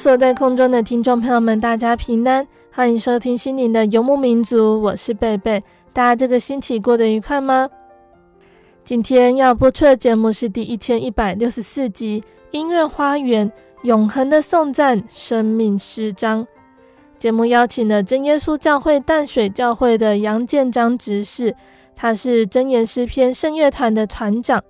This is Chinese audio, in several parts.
所在空中的听众朋友们，大家平安，欢迎收听心灵的游牧民族，我是贝贝。大家这个星期过得愉快吗？今天要播出的节目是第一千一百六十四集《音乐花园：永恒的颂赞生命诗章》。节目邀请了真耶稣教会淡水教会的杨建章执事，他是真言诗篇圣乐团的团长，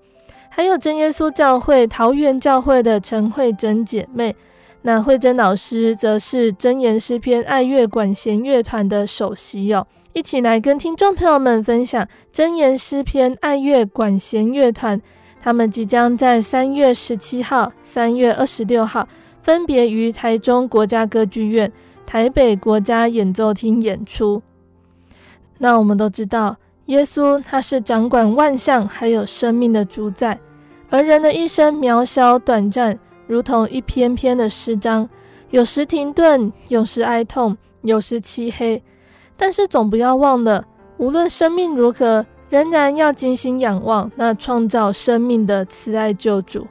还有真耶稣教会桃园教会的陈慧珍姐妹。那慧珍老师则是真言诗篇爱乐管弦乐团的首席哦，一起来跟听众朋友们分享真言诗篇爱乐管弦乐团，他们即将在三月十七号、三月二十六号，分别于台中国家歌剧院、台北国家演奏厅演出。那我们都知道，耶稣他是掌管万象还有生命的主宰，而人的一生渺小短暂。如同一篇篇的诗章，有时停顿，有时哀痛，有时漆黑。但是总不要忘了，无论生命如何，仍然要精心仰望那创造生命的慈爱救主。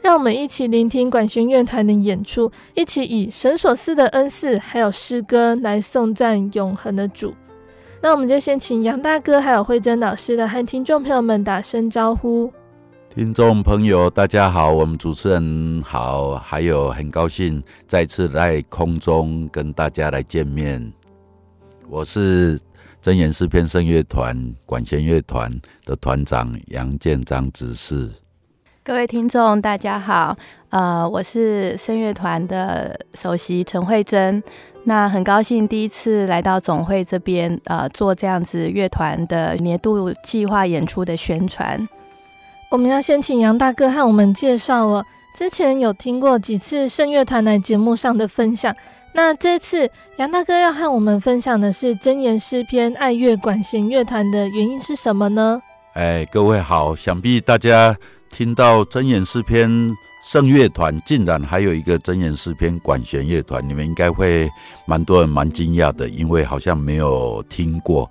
让我们一起聆听管弦乐团的演出，一起以神所赐的恩赐还有诗歌来颂赞永恒的主。那我们就先请杨大哥还有慧珍老师的和听众朋友们打声招呼。听众朋友，大家好，我们主持人好，还有很高兴再次在空中跟大家来见面。我是真言诗篇圣乐团管弦乐团的团长杨建章执事。各位听众，大家好，呃，我是圣乐团的首席陈慧珍。那很高兴第一次来到总会这边，呃，做这样子乐团的年度计划演出的宣传。我们要先请杨大哥和我们介绍哦。之前有听过几次圣乐团来节目上的分享，那这次杨大哥要和我们分享的是真言诗篇爱乐管弦乐团的原因是什么呢？哎，各位好，想必大家听到真言诗篇圣乐团，竟然还有一个真言诗篇管弦乐团，你们应该会蛮多人蛮惊讶的，因为好像没有听过。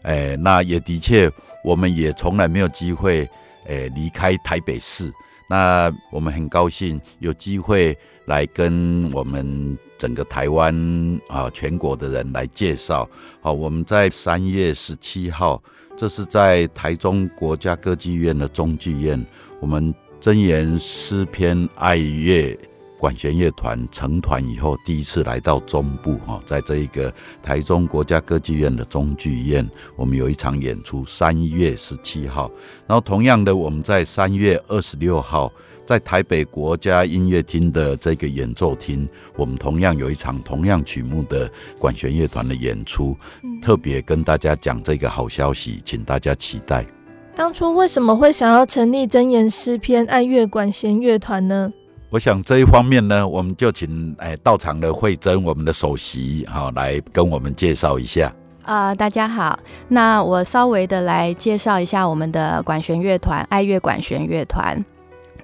哎，那也的确，我们也从来没有机会。诶，离开台北市，那我们很高兴有机会来跟我们整个台湾啊全国的人来介绍。好，我们在三月十七号，这是在台中国家歌剧院的中剧院，我们真言诗篇爱乐。管弦乐团成团以后，第一次来到中部哈，在这一个台中国家歌剧院的中剧院，我们有一场演出，三月十七号。然后同样的，我们在三月二十六号，在台北国家音乐厅的这个演奏厅，我们同样有一场同样曲目的管弦乐团的演出，特别跟大家讲这个好消息，请大家期待。当初为什么会想要成立真言诗篇爱乐管弦乐团呢？我想这一方面呢，我们就请哎到场的慧珍，我们的首席哈，来跟我们介绍一下。啊、呃，大家好，那我稍微的来介绍一下我们的管弦乐团爱乐管弦乐团。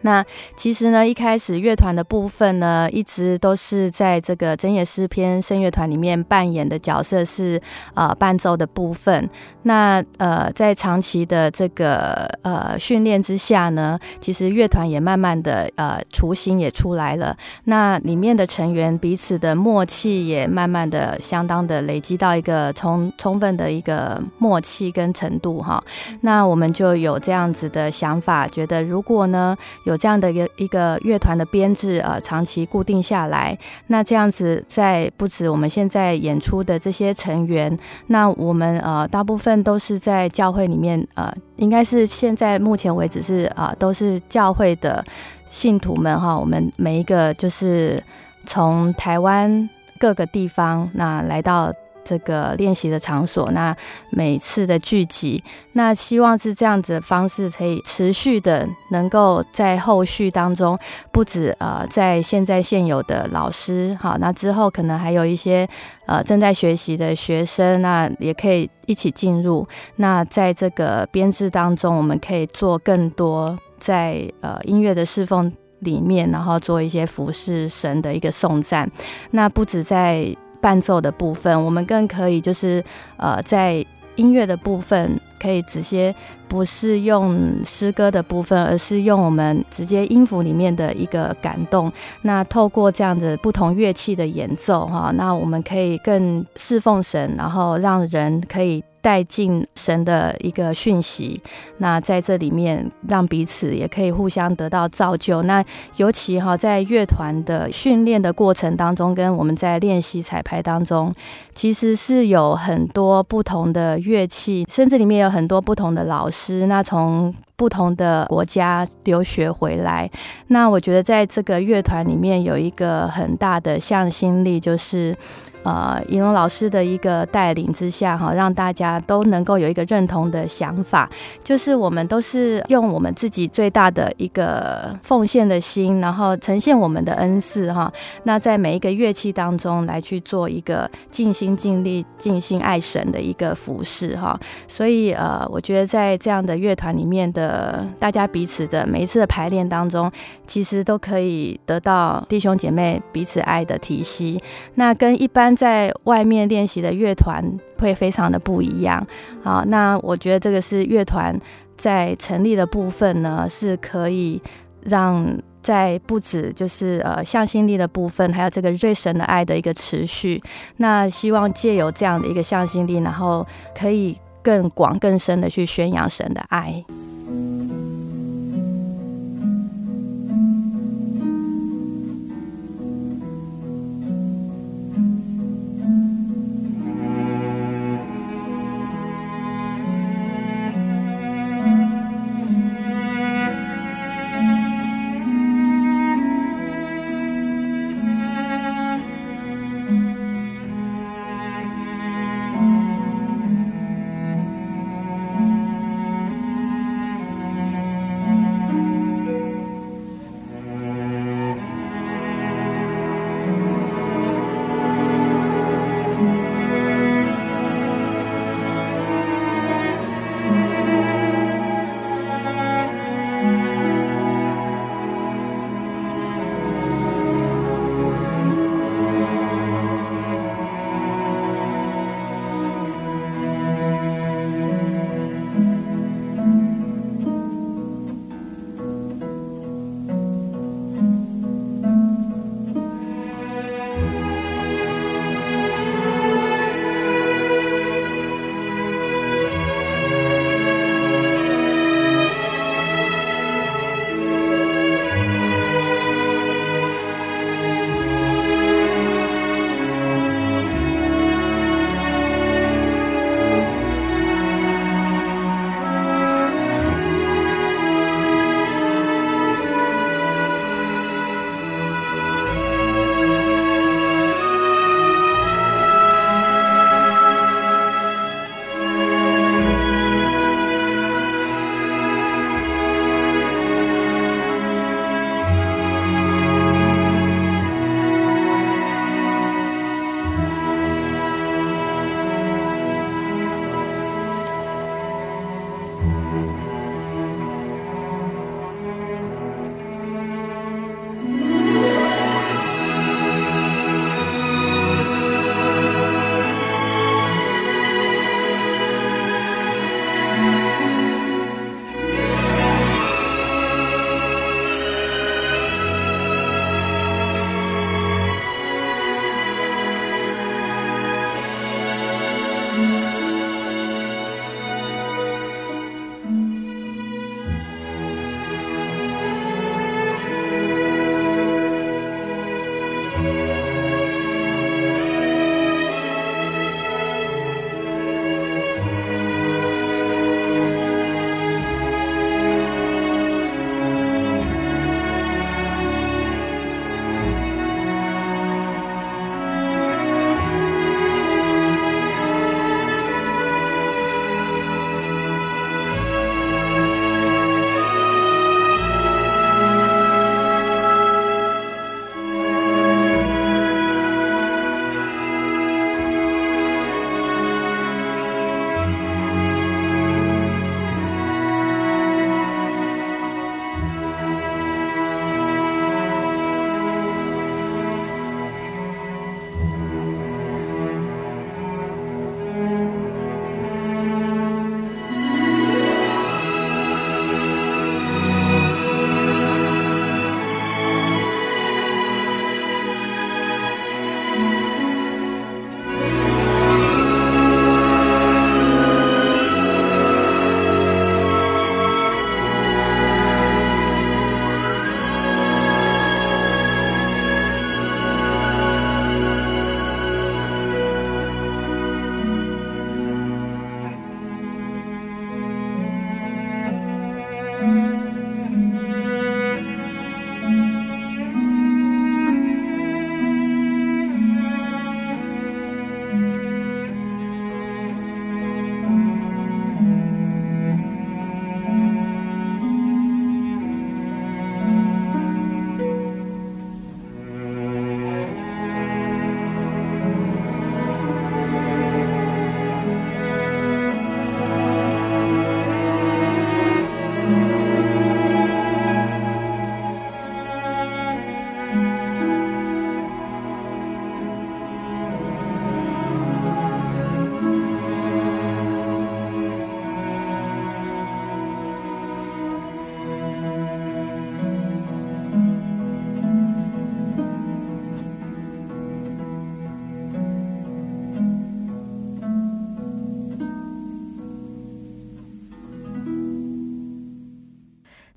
那其实呢，一开始乐团的部分呢，一直都是在这个真野诗篇圣乐团里面扮演的角色是呃伴奏的部分。那呃，在长期的这个呃训练之下呢，其实乐团也慢慢的呃雏形也出来了。那里面的成员彼此的默契也慢慢的相当的累积到一个充充分的一个默契跟程度哈。那我们就有这样子的想法，觉得如果呢有有这样的一个一个乐团的编制，呃，长期固定下来，那这样子在不止我们现在演出的这些成员，那我们呃大部分都是在教会里面，呃，应该是现在目前为止是啊、呃，都是教会的信徒们哈，我们每一个就是从台湾各个地方那来到。这个练习的场所，那每次的聚集，那希望是这样子的方式，可以持续的能够在后续当中，不止呃在现在现有的老师，好，那之后可能还有一些呃正在学习的学生，那也可以一起进入。那在这个编制当中，我们可以做更多在呃音乐的侍奉里面，然后做一些服侍神的一个颂赞。那不止在伴奏的部分，我们更可以就是呃，在音乐的部分，可以直接不是用诗歌的部分，而是用我们直接音符里面的一个感动。那透过这样子不同乐器的演奏，哈，那我们可以更侍奉神，然后让人可以。带进神的一个讯息，那在这里面让彼此也可以互相得到造就。那尤其哈，在乐团的训练的过程当中，跟我们在练习彩排当中，其实是有很多不同的乐器，甚至里面有很多不同的老师。那从不同的国家留学回来，那我觉得在这个乐团里面有一个很大的向心力，就是。呃，宜农老师的一个带领之下，哈，让大家都能够有一个认同的想法，就是我们都是用我们自己最大的一个奉献的心，然后呈现我们的恩赐，哈。那在每一个乐器当中来去做一个尽心尽力、尽心爱神的一个服侍，哈。所以，呃，我觉得在这样的乐团里面的呃大家彼此的每一次的排练当中，其实都可以得到弟兄姐妹彼此爱的体系。那跟一般。在外面练习的乐团会非常的不一样，好，那我觉得这个是乐团在成立的部分呢，是可以让在不止就是呃向心力的部分，还有这个对神的爱的一个持续。那希望借由这样的一个向心力，然后可以更广更深的去宣扬神的爱。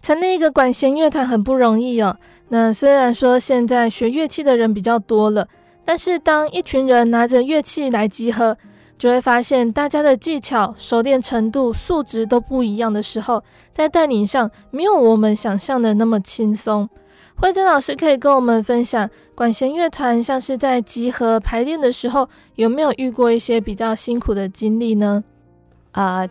成立一个管弦乐团很不容易哦。那虽然说现在学乐器的人比较多了，但是当一群人拿着乐器来集合，就会发现大家的技巧、熟练程度、素质都不一样的时候，在带领上没有我们想象的那么轻松。惠珍老师可以跟我们分享，管弦乐团像是在集合排练的时候，有没有遇过一些比较辛苦的经历呢？啊、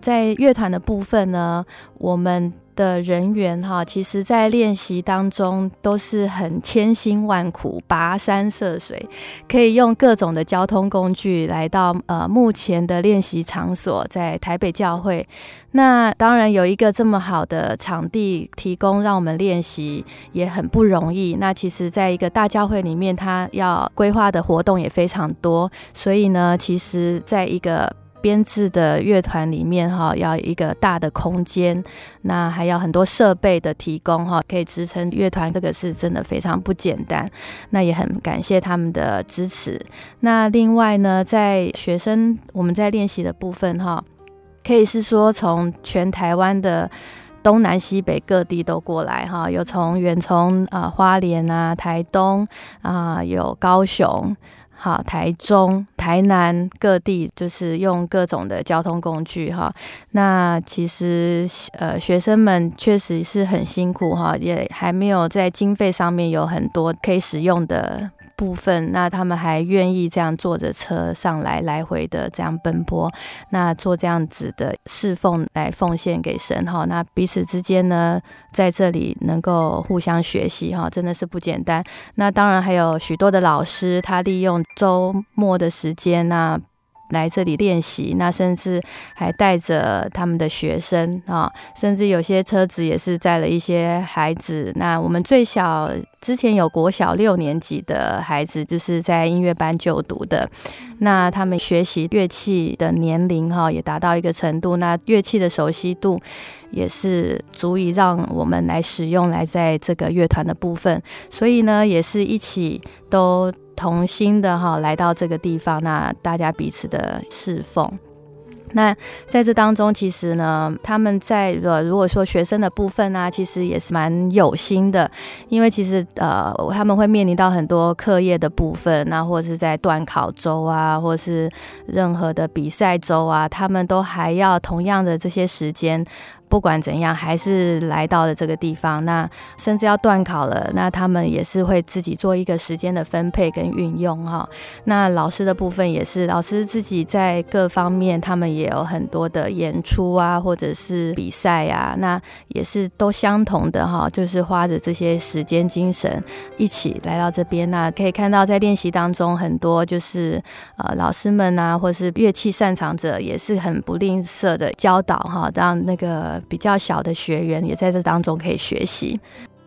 在乐团的部分呢，我们。的人员哈，其实在练习当中都是很千辛万苦、跋山涉水，可以用各种的交通工具来到呃目前的练习场所，在台北教会。那当然有一个这么好的场地提供让我们练习，也很不容易。那其实，在一个大教会里面，它要规划的活动也非常多，所以呢，其实在一个。编制的乐团里面哈，要一个大的空间，那还要很多设备的提供哈，可以支撑乐团，这个是真的非常不简单。那也很感谢他们的支持。那另外呢，在学生我们在练习的部分哈，可以是说从全台湾的东南西北各地都过来哈，有从远从啊花莲啊、台东啊，有高雄。啊，台中、台南各地就是用各种的交通工具哈。那其实呃，学生们确实是很辛苦哈，也还没有在经费上面有很多可以使用的。部分，那他们还愿意这样坐着车上来，来回的这样奔波，那做这样子的侍奉来奉献给神哈。那彼此之间呢，在这里能够互相学习哈，真的是不简单。那当然还有许多的老师，他利用周末的时间那。来这里练习，那甚至还带着他们的学生啊，甚至有些车子也是载了一些孩子。那我们最小之前有国小六年级的孩子，就是在音乐班就读的。那他们学习乐器的年龄哈，也达到一个程度，那乐器的熟悉度也是足以让我们来使用来在这个乐团的部分。所以呢，也是一起都。同心的哈，来到这个地方，那大家彼此的侍奉。那在这当中，其实呢，他们在呃如果说学生的部分呢、啊，其实也是蛮有心的，因为其实呃，他们会面临到很多课业的部分，那或者是在段考周啊，或是任何的比赛周啊，他们都还要同样的这些时间。不管怎样，还是来到了这个地方。那甚至要断考了，那他们也是会自己做一个时间的分配跟运用哈。那老师的部分也是，老师自己在各方面，他们也有很多的演出啊，或者是比赛啊，那也是都相同的哈，就是花着这些时间精神一起来到这边。那可以看到，在练习当中，很多就是呃老师们啊，或是乐器擅长者，也是很不吝啬的教导哈，让那个。比较小的学员也在这当中可以学习。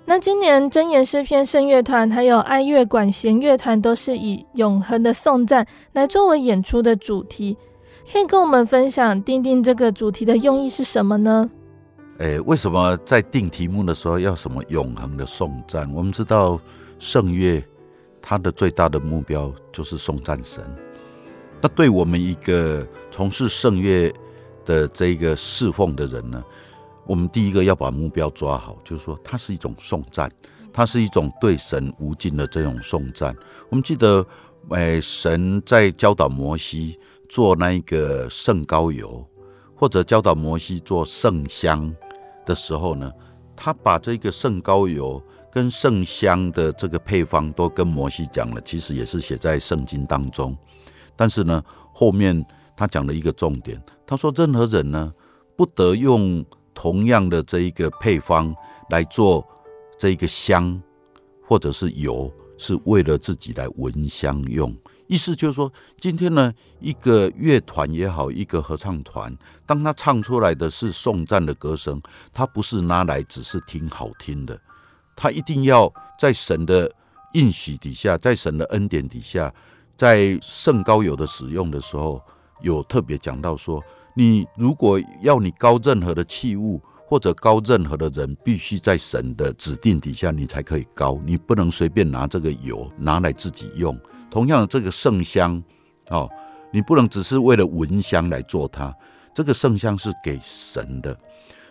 那今年真言诗篇圣乐团还有爱乐管弦乐团都是以永恒的颂赞来作为演出的主题，可以跟我们分享定定这个主题的用意是什么呢？诶，为什么在定题目的时候要什么永恒的颂赞？我们知道圣乐它的最大的目标就是颂赞神。那对我们一个从事圣乐的这个侍奉的人呢，我们第一个要把目标抓好，就是说它是一种颂赞，它是一种对神无尽的这种颂赞。我们记得，诶，神在教导摩西做那一个圣膏油，或者教导摩西做圣香的时候呢，他把这个圣膏油跟圣香的这个配方都跟摩西讲了，其实也是写在圣经当中。但是呢，后面他讲了一个重点，他说任何人呢，不得用。同样的这一个配方来做这一个香，或者是油，是为了自己来闻香用。意思就是说，今天呢，一个乐团也好，一个合唱团，当他唱出来的是颂赞的歌声，他不是拿来只是听好听的，他一定要在神的应许底下，在神的恩典底下，在圣膏油的使用的时候，有特别讲到说。你如果要你高任何的器物，或者高任何的人，必须在神的指定底下，你才可以高。你不能随便拿这个油拿来自己用。同样，这个圣香，哦，你不能只是为了闻香来做它。这个圣香是给神的，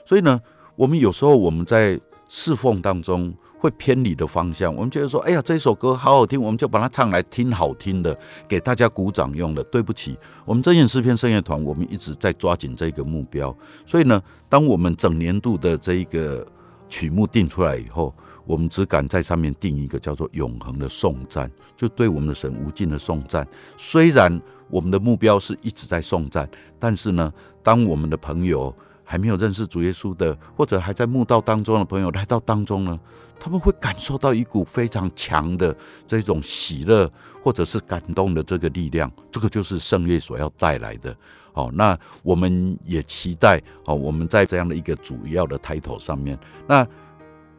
所以呢，我们有时候我们在侍奉当中会偏离的方向，我们觉得说，哎呀，这首歌好好听，我们就把它唱来听好听的，给大家鼓掌用的。对不起，我们真言诗篇圣乐团，我们一直在抓紧这个目标。所以呢，当我们整年度的这一个曲目定出来以后，我们只敢在上面定一个叫做永恒的颂赞，就对我们的神无尽的颂赞。虽然我们的目标是一直在颂赞，但是呢，当我们的朋友，还没有认识主耶稣的，或者还在慕道当中的朋友来到当中呢，他们会感受到一股非常强的这种喜乐，或者是感动的这个力量。这个就是圣乐所要带来的。好，那我们也期待哦，我们在这样的一个主要的 title 上面，那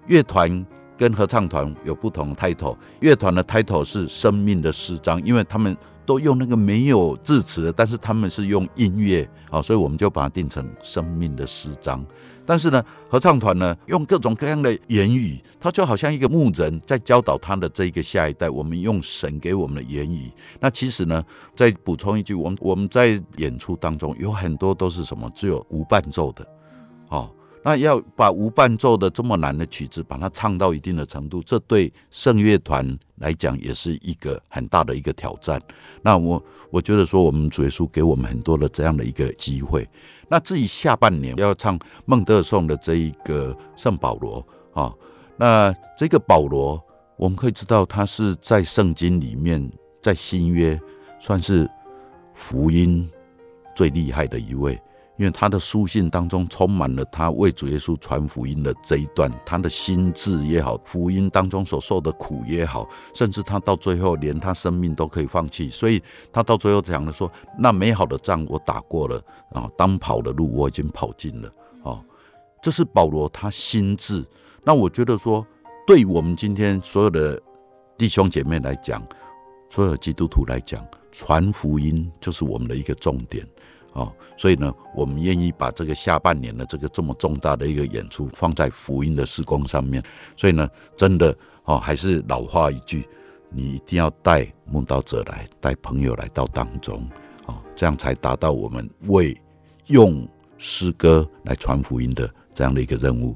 乐团跟合唱团有不同的 title。乐团的 title 是生命的诗章，因为他们。都用那个没有字词，但是他们是用音乐啊，所以我们就把它定成生命的诗章。但是呢，合唱团呢，用各种各样的言语，它就好像一个牧人在教导他的这一个下一代。我们用神给我们的言语。那其实呢，再补充一句，我们我们在演出当中有很多都是什么，只有无伴奏的，那要把无伴奏的这么难的曲子，把它唱到一定的程度，这对圣乐团来讲也是一个很大的一个挑战。那我我觉得说，我们主耶稣给我们很多的这样的一个机会。那至于下半年要唱孟德尔颂的这一个圣保罗啊，那这个保罗，我们可以知道他是在圣经里面，在新约算是福音最厉害的一位。因为他的书信当中充满了他为主耶稣传福音的这一段，他的心智也好，福音当中所受的苦也好，甚至他到最后连他生命都可以放弃，所以他到最后讲了说：“那美好的仗我打过了啊，当跑的路我已经跑尽了。”哦，这是保罗他心智。那我觉得说，对我们今天所有的弟兄姐妹来讲，所有基督徒来讲，传福音就是我们的一个重点。哦，所以呢，我们愿意把这个下半年的这个这么重大的一个演出放在福音的事工上面。所以呢，真的哦，还是老话一句，你一定要带梦到者来，带朋友来到当中，哦，这样才达到我们为用诗歌来传福音的这样的一个任务。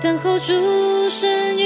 等候诸神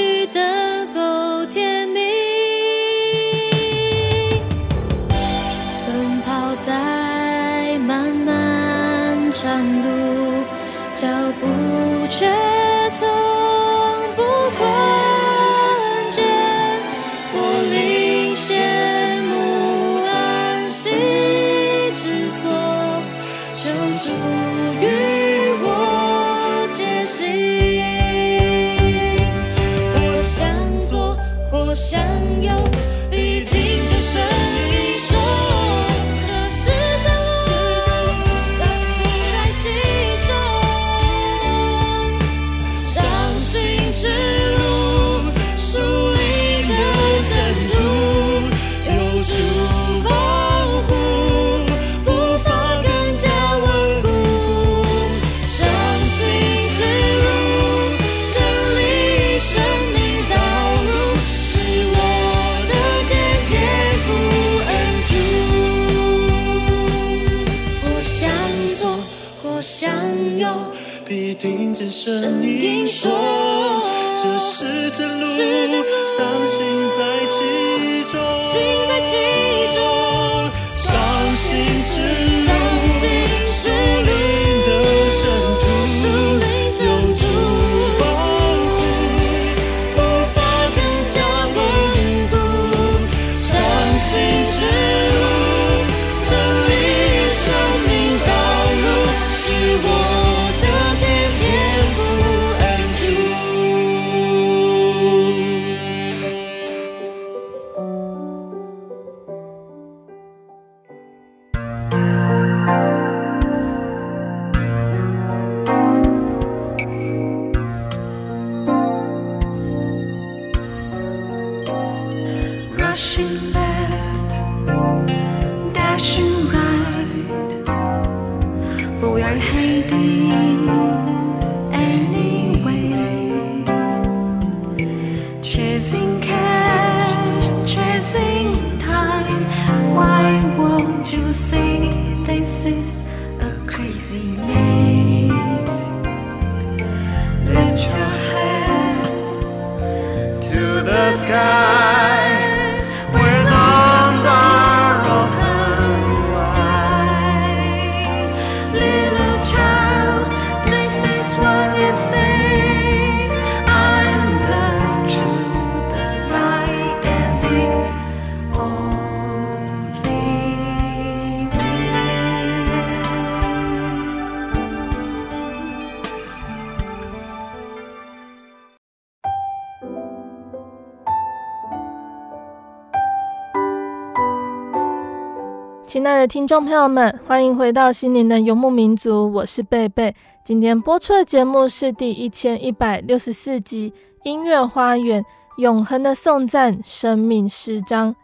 的听众朋友们，欢迎回到心灵的游牧民族，我是贝贝。今天播出的节目是第一千一百六十四集《音乐花园：永恒的颂赞生命诗章》。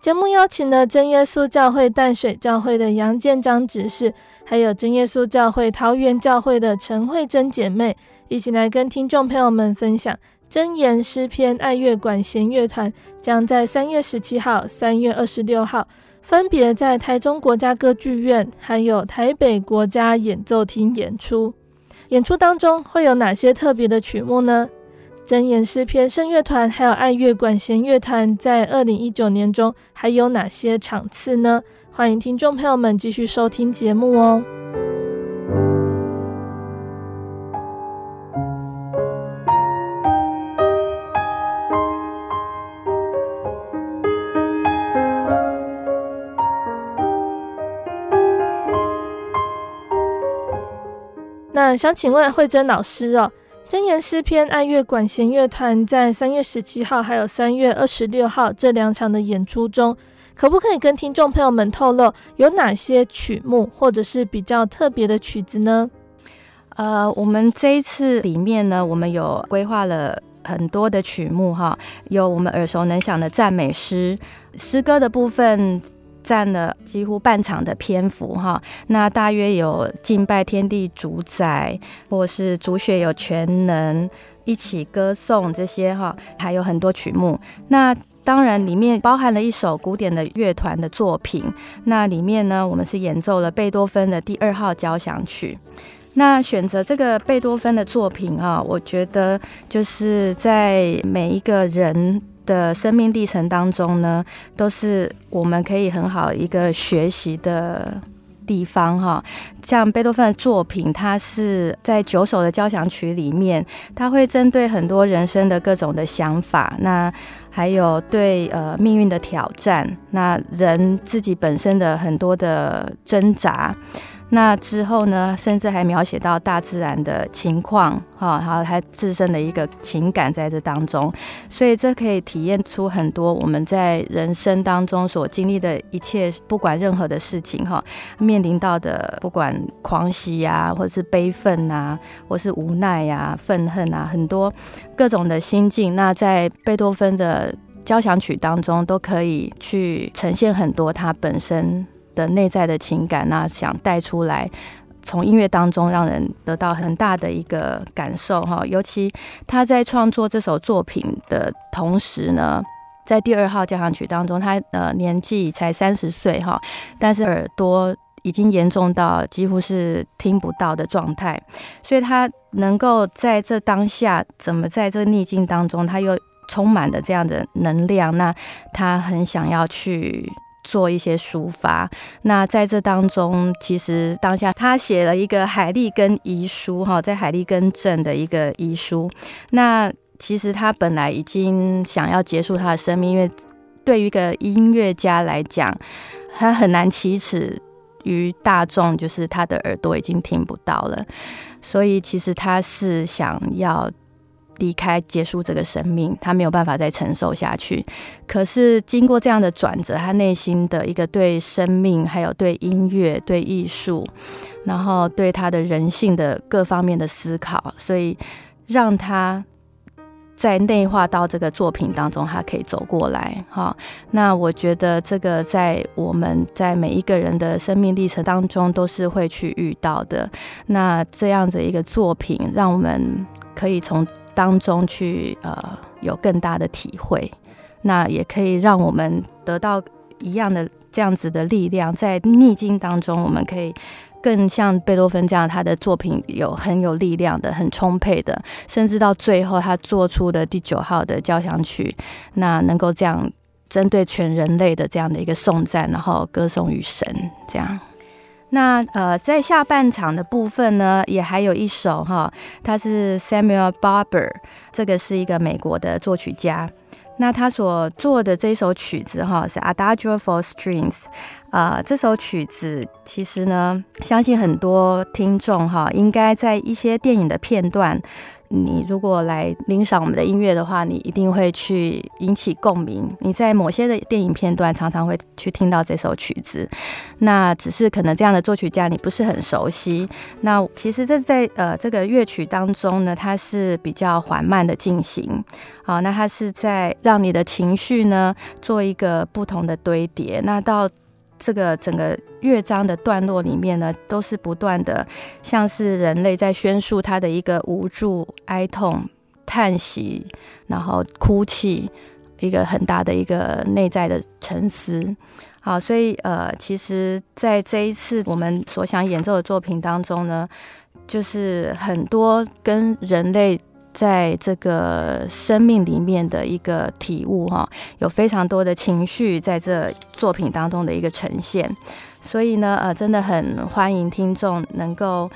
节目邀请了真耶稣教会淡水教会的杨建章执事，还有真耶稣教会桃园教会的陈慧珍姐妹，一起来跟听众朋友们分享真言诗篇爱乐管弦乐团将在三月十七号、三月二十六号。分别在台中国家歌剧院还有台北国家演奏厅演出。演出当中会有哪些特别的曲目呢？真言诗篇圣乐团还有爱乐管弦乐团在二零一九年中还有哪些场次呢？欢迎听众朋友们继续收听节目哦。想请问慧珍老师哦，真言诗篇爱乐管弦乐团在三月十七号还有三月二十六号这两场的演出中，可不可以跟听众朋友们透露有哪些曲目，或者是比较特别的曲子呢？呃，我们这一次里面呢，我们有规划了很多的曲目哈，有我们耳熟能详的赞美诗，诗歌的部分。占了几乎半场的篇幅哈，那大约有敬拜天地主宰，或是主血有全能，一起歌颂这些哈，还有很多曲目。那当然里面包含了一首古典的乐团的作品，那里面呢，我们是演奏了贝多芬的第二号交响曲。那选择这个贝多芬的作品啊，我觉得就是在每一个人。的生命历程当中呢，都是我们可以很好一个学习的地方哈。像贝多芬的作品，他是在九首的交响曲里面，他会针对很多人生的各种的想法，那还有对呃命运的挑战，那人自己本身的很多的挣扎。那之后呢，甚至还描写到大自然的情况，哈，然后他自身的一个情感在这当中，所以这可以体验出很多我们在人生当中所经历的一切，不管任何的事情，哈，面临到的不管狂喜呀，或是悲愤啊，或是无奈呀、愤恨啊，很多各种的心境，那在贝多芬的交响曲当中都可以去呈现很多他本身。的内在的情感，那想带出来，从音乐当中让人得到很大的一个感受哈。尤其他在创作这首作品的同时呢，在第二号交响曲当中，他呃年纪才三十岁哈，但是耳朵已经严重到几乎是听不到的状态，所以他能够在这当下，怎么在这逆境当中，他又充满了这样的能量，那他很想要去。做一些抒发，那在这当中，其实当下他写了一个海利根遗书，哈，在海利根镇的一个遗书。那其实他本来已经想要结束他的生命，因为对于一个音乐家来讲，他很难启齿于大众，就是他的耳朵已经听不到了，所以其实他是想要。离开，结束这个生命，他没有办法再承受下去。可是经过这样的转折，他内心的一个对生命，还有对音乐、对艺术，然后对他的人性的各方面的思考，所以让他在内化到这个作品当中，他可以走过来。哈，那我觉得这个在我们在每一个人的生命历程当中都是会去遇到的。那这样子一个作品，让我们可以从当中去呃有更大的体会，那也可以让我们得到一样的这样子的力量，在逆境当中，我们可以更像贝多芬这样，他的作品有很有力量的、很充沛的，甚至到最后他做出的第九号的交响曲，那能够这样针对全人类的这样的一个颂赞，然后歌颂与神这样。那呃，在下半场的部分呢，也还有一首哈，他是 Samuel Barber，这个是一个美国的作曲家。那他所做的这首曲子哈，是 Adagio for Strings，啊、这首曲子其实呢，相信很多听众哈，应该在一些电影的片段。你如果来欣赏我们的音乐的话，你一定会去引起共鸣。你在某些的电影片段常常会去听到这首曲子，那只是可能这样的作曲家你不是很熟悉。那其实这在呃这个乐曲当中呢，它是比较缓慢的进行。好，那它是在让你的情绪呢做一个不同的堆叠。那到这个整个乐章的段落里面呢，都是不断的，像是人类在宣述他的一个无助、哀痛、叹息，然后哭泣，一个很大的一个内在的沉思。好，所以呃，其实在这一次我们所想演奏的作品当中呢，就是很多跟人类。在这个生命里面的一个体悟哈，有非常多的情绪在这作品当中的一个呈现，所以呢，呃，真的很欢迎听众能够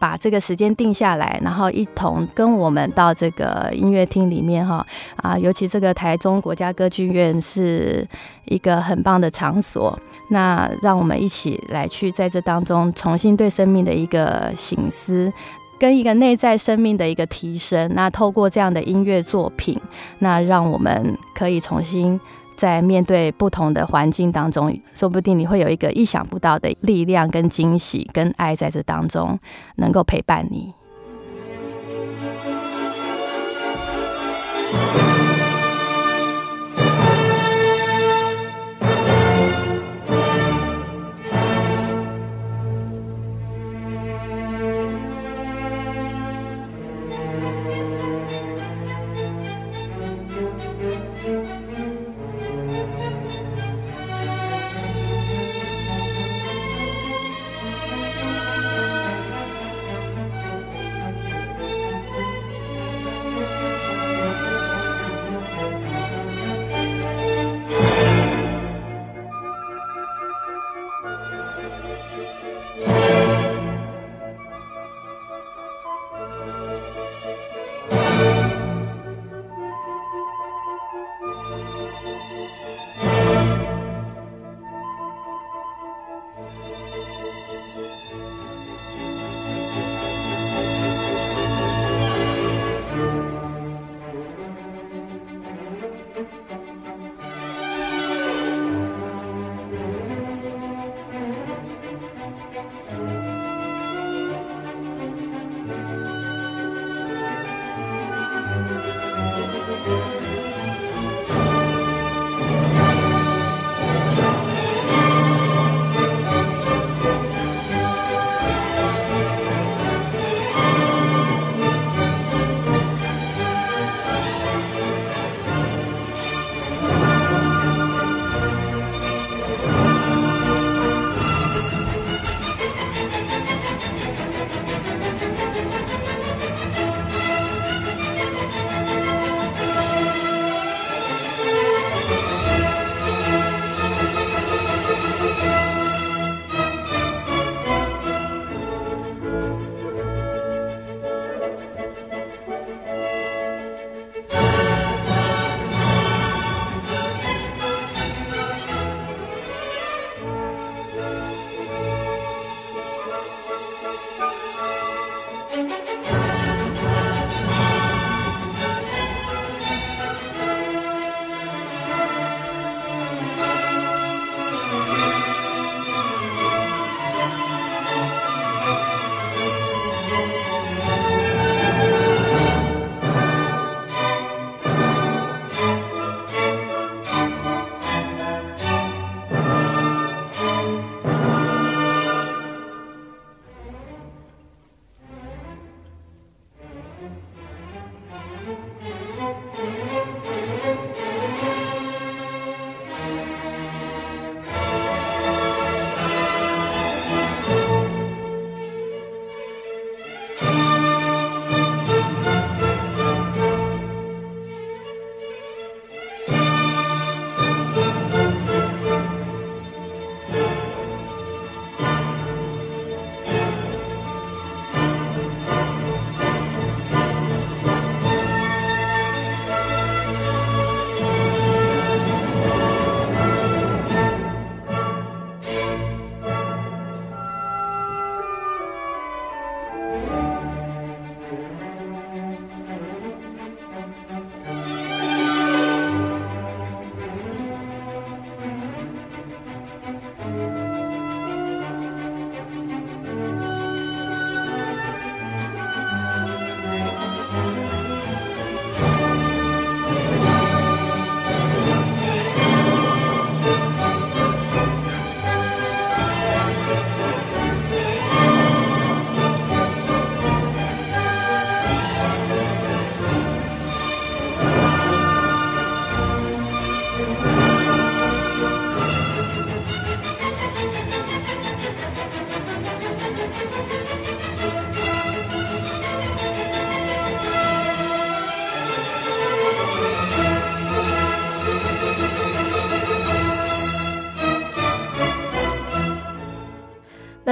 把这个时间定下来，然后一同跟我们到这个音乐厅里面哈啊，尤其这个台中国家歌剧院是一个很棒的场所，那让我们一起来去在这当中重新对生命的一个省思。跟一个内在生命的一个提升，那透过这样的音乐作品，那让我们可以重新在面对不同的环境当中，说不定你会有一个意想不到的力量、跟惊喜、跟爱在这当中能够陪伴你。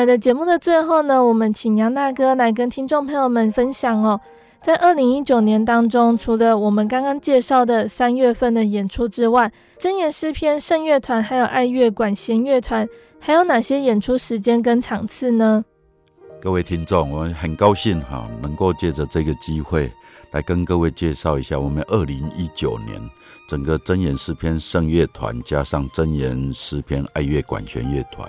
那在节目的最后呢，我们请杨大哥来跟听众朋友们分享哦，在二零一九年当中，除了我们刚刚介绍的三月份的演出之外，真言诗篇圣乐团还有爱乐管弦乐团，还有哪些演出时间跟场次呢？各位听众，我们很高兴哈，能够借着这个机会来跟各位介绍一下我们二零一九年整个真言诗篇圣乐团加上真言诗篇爱乐管弦乐团。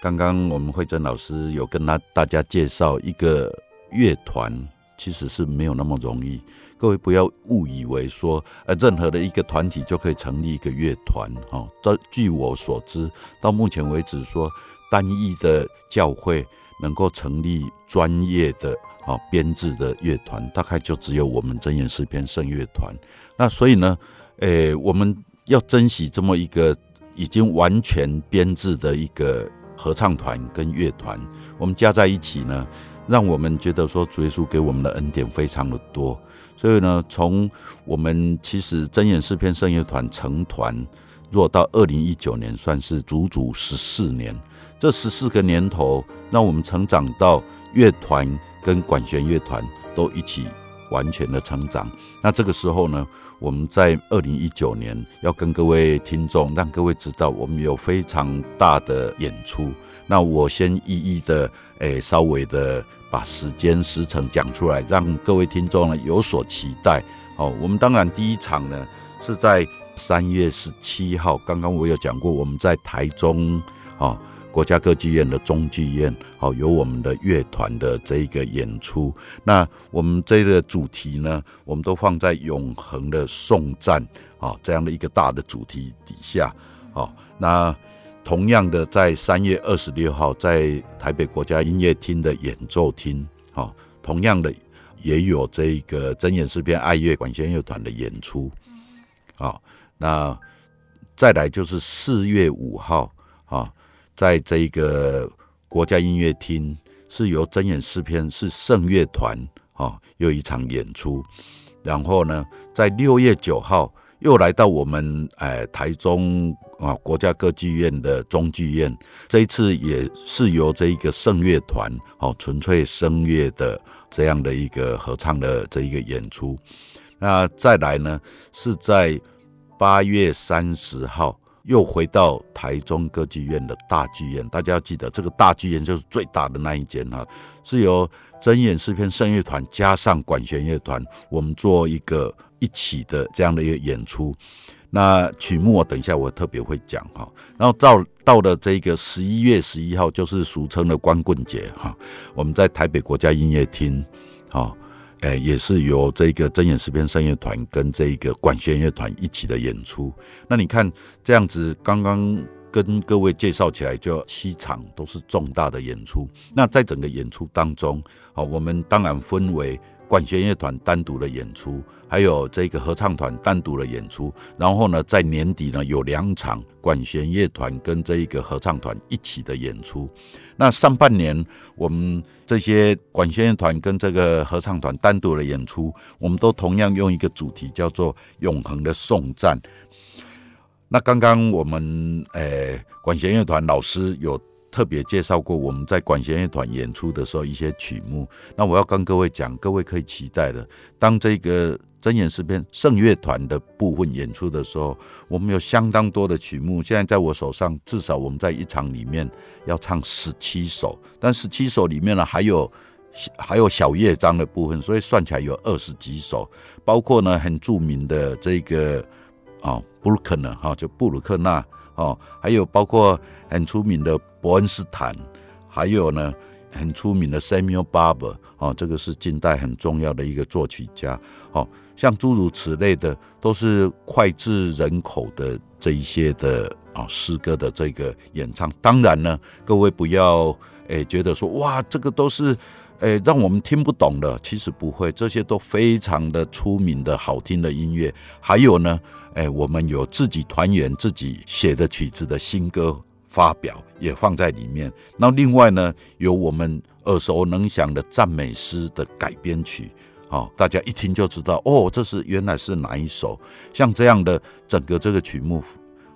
刚刚我们慧珍老师有跟他大家介绍一个乐团，其实是没有那么容易。各位不要误以为说，呃，任何的一个团体就可以成立一个乐团哈。到据我所知，到目前为止说单一的教会。能够成立专业的啊编制的乐团，大概就只有我们真言诗篇圣乐团。那所以呢，诶、我们要珍惜这么一个已经完全编制的一个合唱团跟乐团，我们加在一起呢，让我们觉得说主耶稣给我们的恩典非常的多。所以呢，从我们其实真言诗篇圣乐团成团，若到二零一九年，算是足足十四年。这十四个年头，让我们成长到乐团跟管弦乐团都一起完全的成长。那这个时候呢，我们在二零一九年要跟各位听众，让各位知道我们有非常大的演出。那我先一一的诶、稍微的把时间时程讲出来，让各位听众呢有所期待。哦，我们当然第一场呢是在三月十七号，刚刚我有讲过，我们在台中哦。国家歌剧院的中剧院，好，有我们的乐团的这一个演出。那我们这个主题呢，我们都放在永恒的颂赞啊，这样的一个大的主题底下。好，那同样的，在三月二十六号，在台北国家音乐厅的演奏厅，好，同样的也有这个真言诗篇爱乐管弦乐团的演出。好，那再来就是四月五号，啊。在这个国家音乐厅，是由真言诗篇是圣乐团啊，又一场演出。然后呢，在六月九号又来到我们哎台中啊国家歌剧院的中剧院，这一次也是由这一个圣乐团哦纯粹声乐的这样的一个合唱的这一个演出。那再来呢，是在八月三十号。又回到台中歌剧院的大剧院，大家要记得，这个大剧院就是最大的那一间哈，是由真演诗篇圣乐团加上管弦乐团，我们做一个一起的这样的一个演出。那曲目我等一下我特别会讲哈。然后到到了这个十一月十一号，就是俗称的光棍节哈，我们在台北国家音乐厅，哈。诶，也是由这个真言诗篇声乐团跟这个管弦乐团一起的演出。那你看这样子，刚刚跟各位介绍起来，就七场都是重大的演出。那在整个演出当中，好，我们当然分为。管弦乐团单独的演出，还有这个合唱团单独的演出，然后呢，在年底呢有两场管弦乐团跟这一个合唱团一起的演出。那上半年我们这些管弦乐团跟这个合唱团单独的演出，我们都同样用一个主题叫做永恒的颂赞。那刚刚我们诶、管弦乐团老师有。特别介绍过我们在管弦乐团演出的时候一些曲目，那我要跟各位讲，各位可以期待的。当这个真言诗篇圣乐团的部分演出的时候，我们有相当多的曲目。现在在我手上，至少我们在一场里面要唱十七首，但十七首里面呢还有还有小乐章的部分，所以算起来有二十几首，包括呢很著名的这个啊布鲁克纳哈，就布鲁克纳。哦，还有包括很出名的伯恩斯坦，还有呢很出名的 Samuel Barber，哦，这个是近代很重要的一个作曲家。哦，像诸如此类的，都是脍炙人口的这一些的啊诗歌的这个演唱。当然呢，各位不要诶觉得说哇，这个都是诶让我们听不懂的，其实不会，这些都非常的出名的好听的音乐。还有呢。哎，我们有自己团员自己写的曲子的新歌发表，也放在里面。那另外呢，有我们耳熟能详的赞美诗的改编曲，好，大家一听就知道哦，这是原来是哪一首。像这样的整个这个曲目，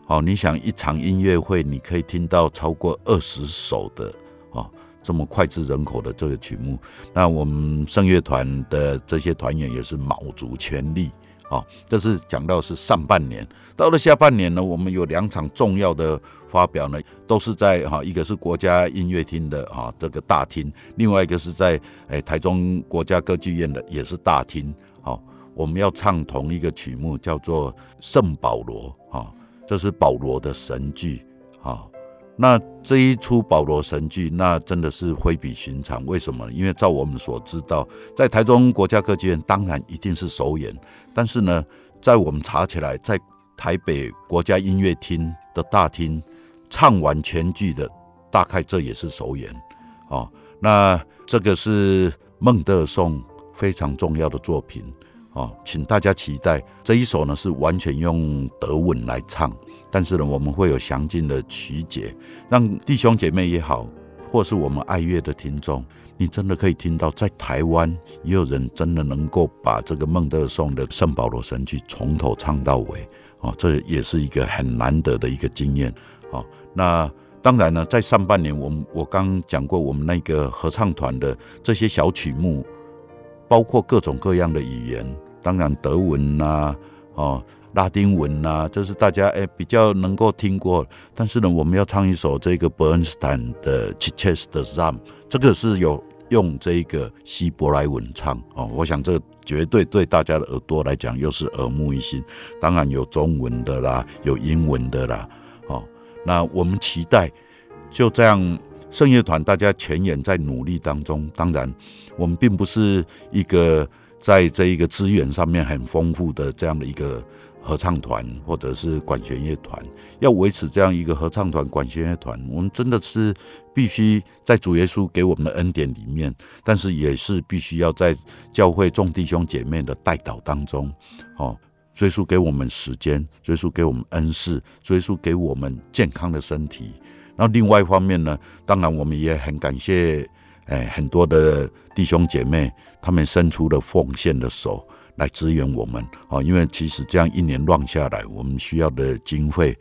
好，你想一场音乐会，你可以听到超过二十首的，这么脍炙人口的这个曲目。那我们圣乐团的这些团员也是卯足全力。好，这是讲到是上半年，到了下半年呢，我们有两场重要的发表呢，都是在哈，一个是国家音乐厅的哈这个大厅，另外一个是在诶台中国家歌剧院的也是大厅。好，我们要唱同一个曲目，叫做《圣保罗》哈，这是保罗的神剧。好，那这一出保罗神剧，那真的是非比寻常。为什么？因为照我们所知道，在台中国家歌剧院当然一定是首演。但是呢，在我们查起来，在台北国家音乐厅的大厅唱完全剧的，大概这也是首演哦。那这个是孟德尔颂非常重要的作品哦，请大家期待这一首呢是完全用德文来唱，但是呢，我们会有详尽的曲解，让弟兄姐妹也好，或是我们爱乐的听众。你真的可以听到，在台湾也有人真的能够把这个孟德尔颂的《圣保罗神曲》从头唱到尾，哦，这也是一个很难得的一个经验。哦，那当然呢，在上半年，我们我刚讲过，我们那个合唱团的这些小曲目，包括各种各样的语言，当然德文呐、啊，拉丁文呐、啊，这是大家诶比较能够听过。但是呢，我们要唱一首这个伯恩斯坦的《Chichester Zam》，这个是有用这个希伯来文唱哦。我想这绝对对大家的耳朵来讲又是耳目一新。当然有中文的啦，有英文的啦。哦，那我们期待就这样，圣乐团大家全员在努力当中。当然，我们并不是一个在这一个资源上面很丰富的这样的一个。合唱团或者是管弦乐团，要维持这样一个合唱团、管弦乐团，我们真的是必须在主耶稣给我们的恩典里面，但是也是必须要在教会众弟兄姐妹的带导当中，哦，追溯给我们时间，追溯给我们恩赐，追溯给我们健康的身体。然后另外一方面呢，当然我们也很感谢，哎，很多的弟兄姐妹，他们伸出了奉献的手。来支援我们啊！因为其实这样一年乱下来，我们需要的经费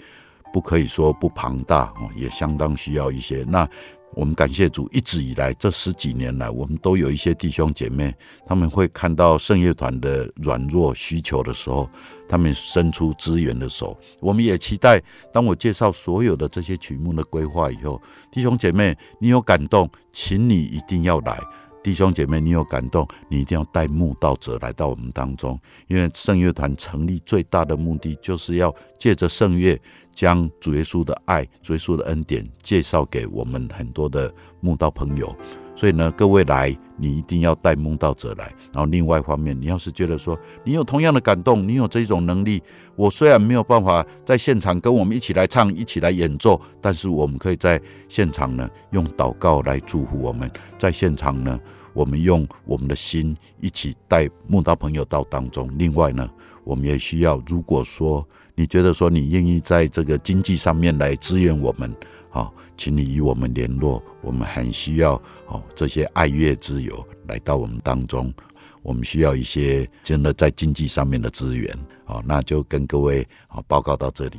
不可以说不庞大哦，也相当需要一些。那我们感谢主，一直以来这十几年来，我们都有一些弟兄姐妹，他们会看到圣乐团的软弱需求的时候，他们伸出支援的手。我们也期待，当我介绍所有的这些曲目的规划以后，弟兄姐妹，你有感动，请你一定要来。弟兄姐妹，你有感动，你一定要带慕道者来到我们当中，因为圣乐团成立最大的目的，就是要借着圣乐，将主耶稣的爱、主耶稣的恩典介绍给我们很多的慕道朋友。所以呢，各位来，你一定要带梦道者来。然后另外一方面，你要是觉得说你有同样的感动，你有这种能力，我虽然没有办法在现场跟我们一起来唱、一起来演奏，但是我们可以在现场呢，用祷告来祝福我们，在现场呢。我们用我们的心一起带梦道朋友到当中。另外呢，我们也需要，如果说你觉得说你愿意在这个经济上面来支援我们，好，请你与我们联络。我们很需要哦这些爱乐之友来到我们当中。我们需要一些真的在经济上面的资源。哦，那就跟各位啊报告到这里。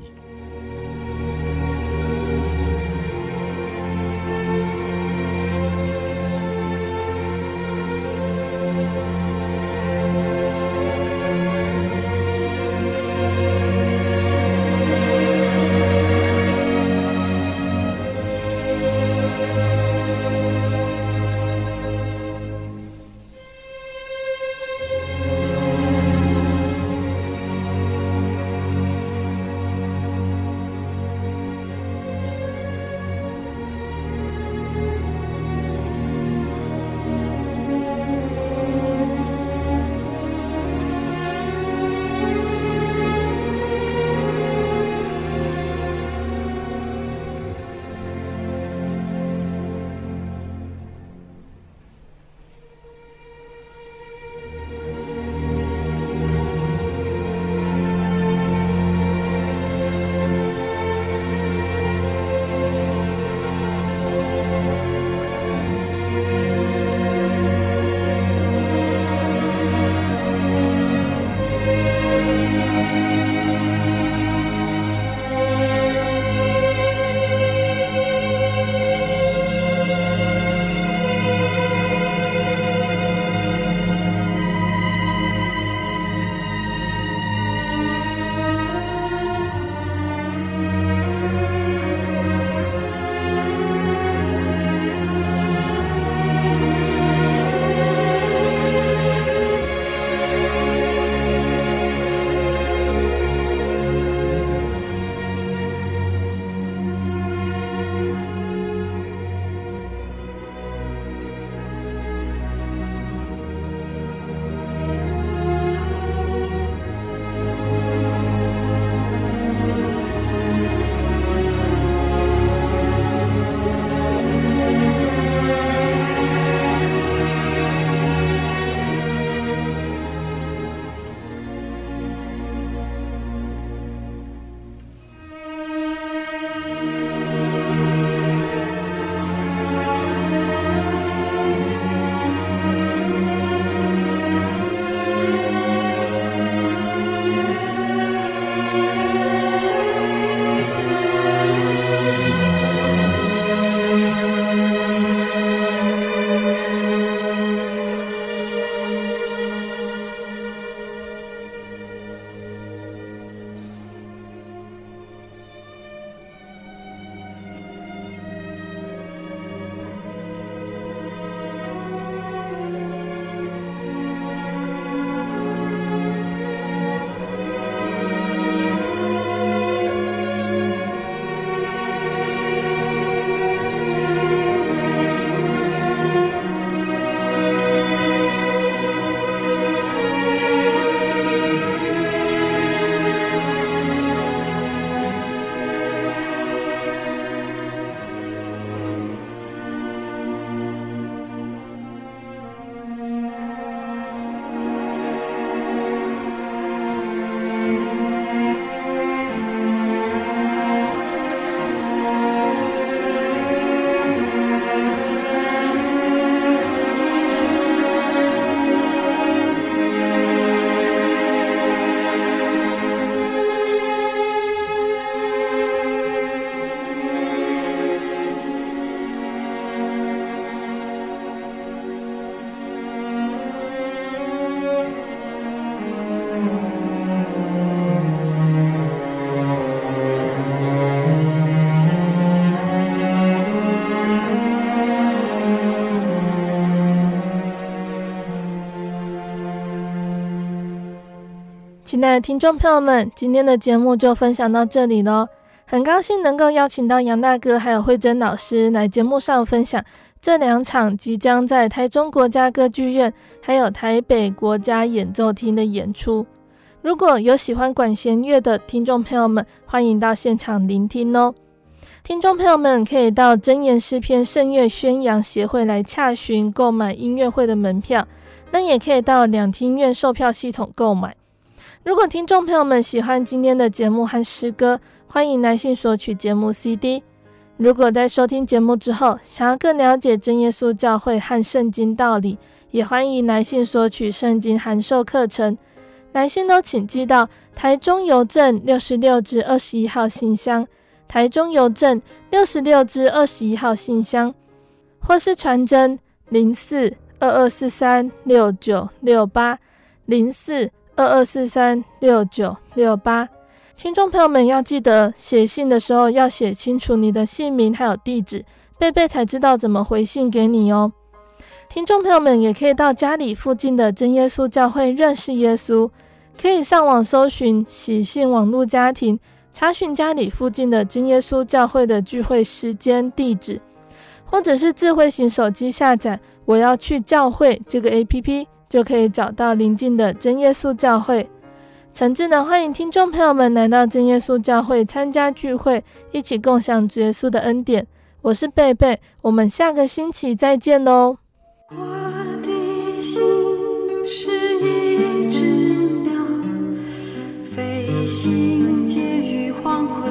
亲爱的听众朋友们，今天的节目就分享到这里喽。很高兴能够邀请到杨大哥还有慧珍老师来节目上分享这两场即将在台中国家歌剧院还有台北国家演奏厅的演出。如果有喜欢管弦乐的听众朋友们，欢迎到现场聆听哦。听众朋友们可以到真言诗篇圣乐宣扬协会来洽询购买音乐会的门票，那也可以到两厅院售票系统购买。如果听众朋友们喜欢今天的节目和诗歌，欢迎来信索取节目 CD。如果在收听节目之后，想要更了解真耶稣教会和圣经道理，也欢迎来信索取圣经函授课程。来信都请寄到台中邮政六十六至二十一号信箱。台中邮政六十六至二十一号信箱，或是传真零四二二四三六九六八零四二二四三六九六八。听众朋友们要记得写信的时候要写清楚你的姓名还有地址，贝贝才知道怎么回信给你哦。听众朋友们也可以到家里附近的真耶稣教会认识耶稣，可以上网搜寻喜信网络家庭。查询家里附近的真耶稣教会的聚会时间、地址，或者是智慧型手机下载“我要去教会”这个 APP，就可以找到邻近的真耶稣教会。诚挚的欢迎听众朋友们来到真耶稣教会参加聚会，一起共享主耶稣的恩典。我是贝贝，我们下个星期再见喽。我的心是一只鸟，飞行介于黄昏